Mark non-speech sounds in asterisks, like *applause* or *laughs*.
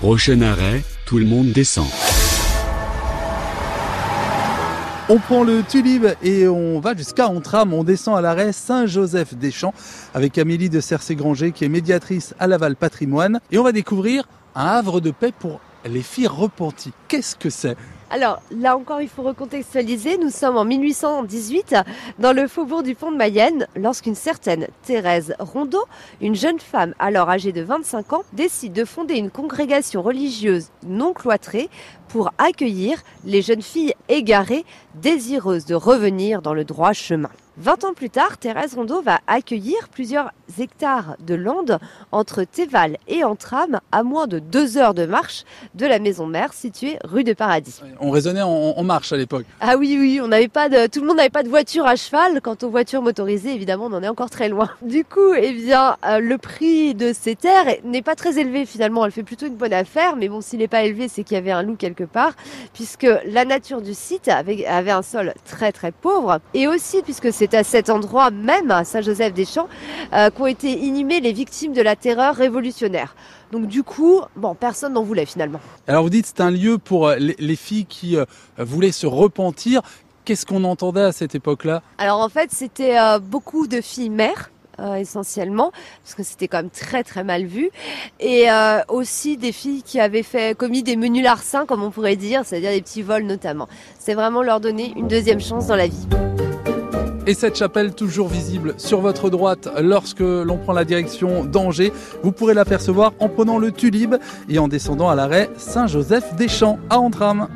Prochain arrêt, tout le monde descend. On prend le Tulib et on va jusqu'à Ontram. On descend à l'arrêt Saint-Joseph-des-Champs avec Amélie de Cercé-Granger qui est médiatrice à Laval Patrimoine. Et on va découvrir un havre de paix pour les filles repenties. Qu'est-ce que c'est? Alors là encore, il faut recontextualiser. Nous sommes en 1818 dans le faubourg du Pont de Mayenne lorsqu'une certaine Thérèse Rondeau, une jeune femme alors âgée de 25 ans, décide de fonder une congrégation religieuse non cloîtrée pour accueillir les jeunes filles égarées désireuses de revenir dans le droit chemin. 20 ans plus tard, Thérèse Rondeau va accueillir plusieurs hectares de landes entre Théval et Antram, à moins de deux heures de marche de la maison mère située rue de Paradis. On raisonnait en, marche à l'époque. Ah oui, oui, on n'avait pas de, tout le monde n'avait pas de voiture à cheval. Quant aux voitures motorisées, évidemment, on en est encore très loin. *laughs* Du coup, eh bien, euh, le prix de ces terres n'est pas très élevé finalement. Elle fait plutôt une bonne affaire, mais bon, s'il n'est pas élevé, c'est qu'il y avait un loup quelque part, puisque la nature du site avait, avait un sol très très pauvre, et aussi puisque c'est à cet endroit même, à Saint-Joseph-des-Champs, euh, qu'ont été inhumées les victimes de la terreur révolutionnaire. Donc du coup, bon, personne n'en voulait finalement. Alors vous dites c'est un lieu pour euh, les, filles qui euh, voulaient se repentir. Qu'est-ce qu'on entendait à cette époque-là? Alors en fait, c'était beaucoup de filles mères essentiellement, parce que c'était quand même très très mal vu, et aussi des filles qui avaient fait commis des menus larcins, comme on pourrait dire, c'est-à-dire des petits vols notamment. C'est vraiment leur donner une deuxième chance dans la vie. Et cette chapelle toujours visible sur votre droite lorsque l'on prend la direction d'Angers, vous pourrez l'apercevoir en prenant le Tulib et en descendant à l'arrêt Saint-Joseph-des-Champs à Antram.